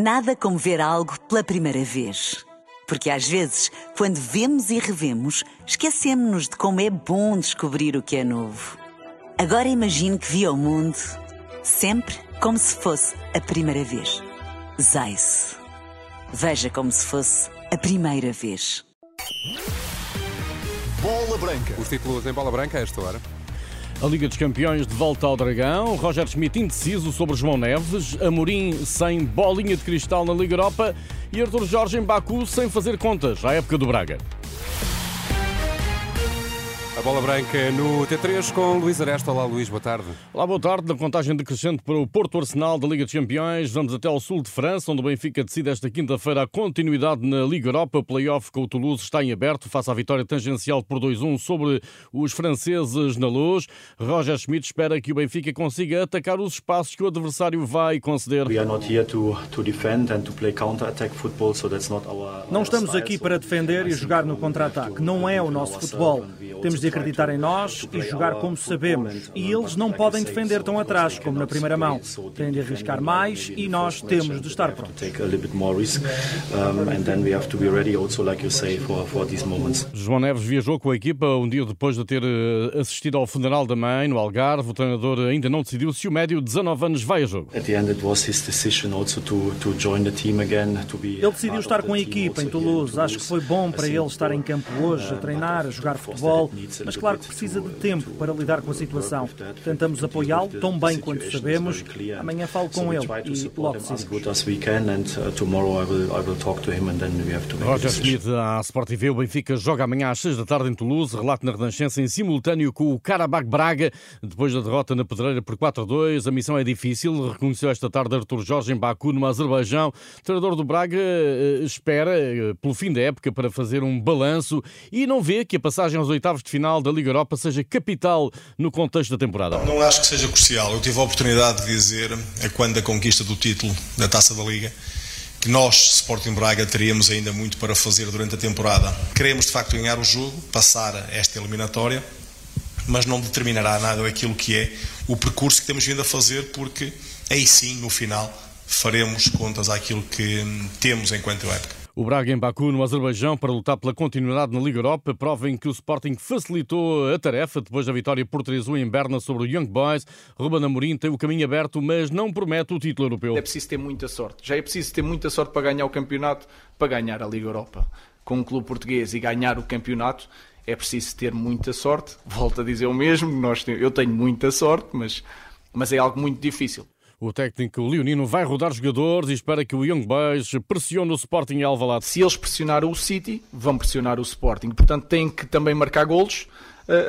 Nada como ver algo pela primeira vez. Porque às vezes, quando vemos e revemos, esquecemos-nos de como é bom descobrir o que é novo. Agora imagine que viu o mundo sempre como se fosse a primeira vez. Zais. Veja como se fosse a primeira vez. Bola Branca. Os títulos em bola branca a esta hora. A Liga dos Campeões de volta ao Dragão. Roger Schmidt indeciso sobre João Neves. Amorim sem bolinha de cristal na Liga Europa. E Arthur Jorge em Baku sem fazer contas à época do Braga. A bola branca no T3 com Luís Aresta. Olá, Luís, boa tarde. Olá, boa tarde. Na contagem decrescente para o Porto Arsenal da Liga dos Campeões, vamos até ao sul de França, onde o Benfica decide esta quinta-feira a continuidade na Liga Europa. O play-off com o Toulouse está em aberto, face à vitória tangencial por 2-1 sobre os franceses na luz. Roger Schmidt espera que o Benfica consiga atacar os espaços que o adversário vai conceder. Não estamos aqui para defender e jogar no contra-ataque. Não é o nosso futebol. Temos de acreditar em nós e jogar como sabemos. E eles não podem defender tão atrás como na primeira mão. Têm de arriscar mais e nós temos de estar prontos. João Neves viajou com a equipa um dia depois de ter eh, assistido ao funeral da mãe no Algarve. O treinador ainda não decidiu se o médio de 19 anos vai a jogo. Ele decidiu estar com a equipa em Toulouse. Acho que foi bom para ele estar em campo hoje, a treinar, a jogar futebol, mas claro que precisa de tempo para lidar com a situação. Tentamos apoiá-lo tão bem quanto sabemos. Amanhã falo com ele e logo decidimos. Roger Schmidt à Sport TV. O Benfica joga amanhã às 6 da tarde em Toulouse. Relato na Renascença em simultâneo com o Karabakh Braga. Depois da derrota na Pedreira por 4-2. A missão é difícil. Reconheceu esta tarde Artur Jorge em Baku, no Azerbaijão. O treinador do Braga eh, espera eh, pelo fim da época para fazer um balanço e não vê que a passagem aos oitavos de final da Liga Europa seja capital no contexto da temporada. Não acho que seja crucial. Eu tive a oportunidade de dizer, a quando da conquista do título da Taça da Liga, que nós, Sporting Braga, teríamos ainda muito para fazer durante a temporada. Queremos de facto ganhar o jogo, passar esta eliminatória, mas não determinará nada aquilo que é o percurso que temos vindo a fazer, porque aí sim, no final, faremos contas àquilo que temos enquanto época. O Braga em Baku, no Azerbaijão, para lutar pela continuidade na Liga Europa, prova em que o Sporting facilitou a tarefa depois da vitória por 3-1 em Berna sobre o Young Boys. Ruben Amorim tem o caminho aberto, mas não promete o título europeu. É preciso ter muita sorte. Já é preciso ter muita sorte para ganhar o campeonato, para ganhar a Liga Europa. Com um clube português e ganhar o campeonato, é preciso ter muita sorte. Volto a dizer o mesmo, nós, eu tenho muita sorte, mas, mas é algo muito difícil. O técnico leonino vai rodar jogadores e espera que o Young Boys pressione o Sporting em Alvalade. Se eles pressionaram o City, vão pressionar o Sporting. Portanto, têm que também marcar golos,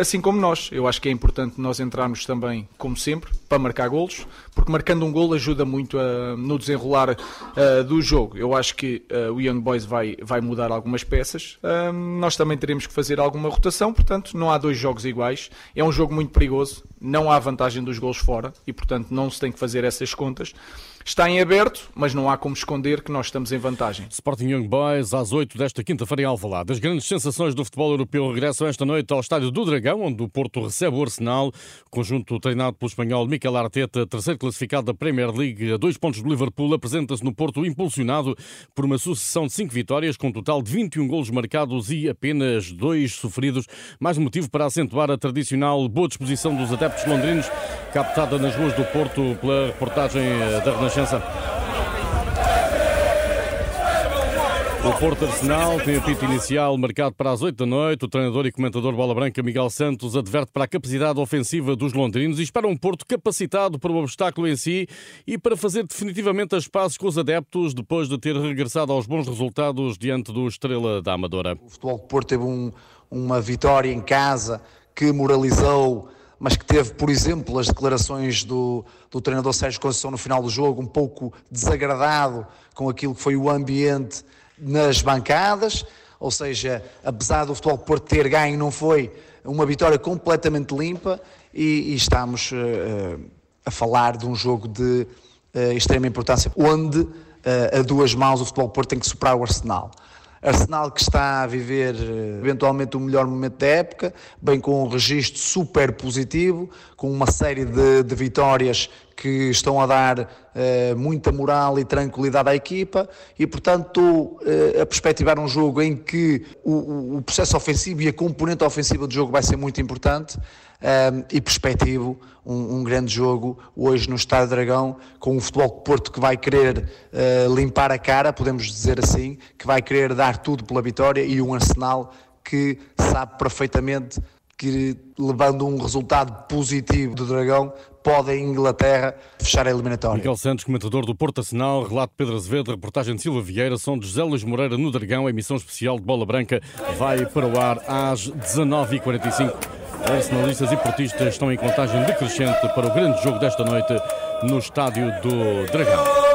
assim como nós. Eu acho que é importante nós entrarmos também, como sempre, para marcar golos, porque marcando um golo ajuda muito a, no desenrolar uh, do jogo. Eu acho que o Young Boys vai, vai mudar algumas peças. Nós também teremos que fazer alguma rotação, portanto, não há dois jogos iguais. É um jogo muito perigoso, não há vantagem dos golos fora e, portanto, não se tem que fazer essas contas. Está em aberto, mas não há como esconder que nós estamos em vantagem. Sporting Young Boys às 8 desta quinta-feira em Alvalade. As grandes sensações do futebol europeu regressam esta noite ao estádio do Dragão, onde o Porto recebe o Arsenal. Conjunto treinado pelo espanhol Mikel Arteta, terceiro classificado da Premier League, a dois pontos do Liverpool, apresenta-se no Porto impulsionado por uma sucessão de cinco vitórias, com um total de 21 golos marcados e apenas dois sofridos. Mais motivo para acentuar a tradicional boa disposição dos adeptos londrinos, captada nas ruas do Porto pela reportagem da Renascença. O Porto Arsenal tem o apito inicial marcado para as 8 da noite. O treinador e comentador bola branca Miguel Santos adverte para a capacidade ofensiva dos londrinos e espera um Porto capacitado para o obstáculo em si e para fazer definitivamente as pazes com os adeptos depois de ter regressado aos bons resultados diante do Estrela da Amadora. O Futebol do Porto teve um, uma vitória em casa que moralizou mas que teve, por exemplo, as declarações do, do treinador Sérgio Conceição no final do jogo, um pouco desagradado com aquilo que foi o ambiente nas bancadas, ou seja, apesar do futebol Porto ter ganho, não foi uma vitória completamente limpa e, e estamos uh, a falar de um jogo de uh, extrema importância, onde uh, a duas mãos o futebol Porto tem que superar o Arsenal. Arsenal que está a viver eh, eventualmente o melhor momento da época, bem com um registro super positivo, com uma série de, de vitórias que estão a dar uh, muita moral e tranquilidade à equipa e, portanto, uh, a perspectivar um jogo em que o, o, processo ofensivo e a componente ofensiva do jogo vai ser muito importante um, e perspectivo um, um, grande jogo hoje no Estádio Dragão com um futebol Porto que vai querer uh, limpar a cara, podemos dizer assim, que vai querer dar tudo pela vitória e um Arsenal que sabe perfeitamente que levando um resultado positivo do Dragão pode em Inglaterra fechar a eliminatória. Miguel Santos, comentador do Porto Arsenal, relato Pedro Azevedo, reportagem de Silva Vieira, som de José Luís Moreira no Dragão, a emissão especial de Bola Branca vai para o ar às 19h45. Arsenalistas e portistas estão em contagem decrescente para o grande jogo desta noite no estádio do Dragão.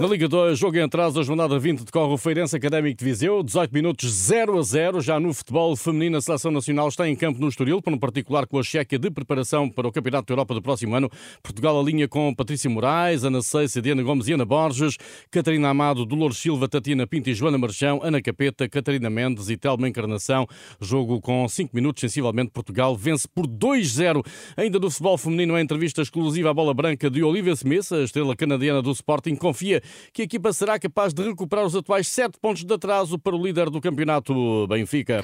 Na Liga 2, jogo em atraso, a jornada 20 decorre o Feirense Académico de Viseu, 18 minutos 0 a 0. Já no futebol feminino, a Seleção Nacional está em campo no Estoril, para um particular com a Chequia de preparação para o Campeonato da Europa do próximo ano. Portugal alinha com Patrícia Moraes, Ana Seixa, Diana Gomes e Ana Borges, Catarina Amado, Dolores Silva, Tatiana Pinto e Joana Marchão, Ana Capeta, Catarina Mendes e Telma Encarnação. Jogo com 5 minutos, sensivelmente, Portugal vence por 2-0. Ainda do futebol feminino, a entrevista exclusiva à bola branca de Olivia Smith, a estrela canadiana do Sporting, confia que a equipa será capaz de recuperar os atuais sete pontos de atraso para o líder do campeonato Benfica.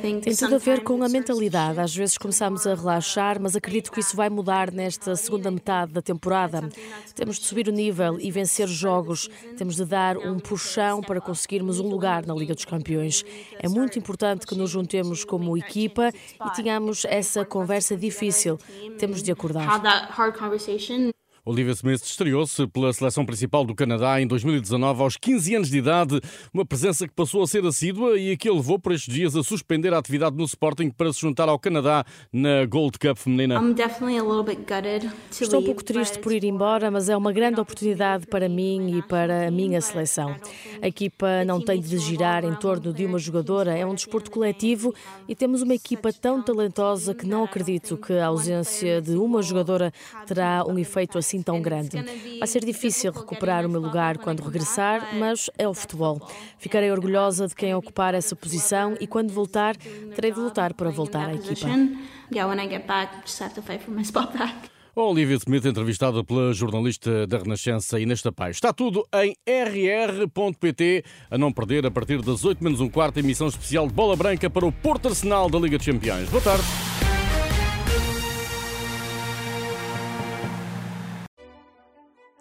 Tem tudo a ver com a mentalidade. Às vezes começamos a relaxar, mas acredito que isso vai mudar nesta segunda metade da temporada. Temos de subir o nível e vencer jogos. Temos de dar um puxão para conseguirmos um lugar na Liga dos Campeões. É muito importante que nos juntemos como equipa e tenhamos essa conversa difícil. Temos de acordar. Olivia Smith estreou-se pela seleção principal do Canadá em 2019, aos 15 anos de idade, uma presença que passou a ser assídua e que a levou por estes dias a suspender a atividade no Sporting para se juntar ao Canadá na Gold Cup feminina. Estou um pouco triste por ir embora, mas é uma grande oportunidade para mim e para a minha seleção. A equipa não tem de girar em torno de uma jogadora, é um desporto coletivo e temos uma equipa tão talentosa que não acredito que a ausência de uma jogadora terá um efeito assim assim tão grande. Vai ser difícil recuperar o meu lugar quando regressar, mas é o futebol. Ficarei orgulhosa de quem ocupar essa posição e quando voltar, terei de lutar para voltar à equipa. Olivia Smith, entrevistada pela jornalista da Renascença Inês Tapais. Está tudo em rr.pt, a não perder a partir das 8 menos um quarto, emissão especial de Bola Branca para o Porto Arsenal da Liga dos Campeões. Boa tarde.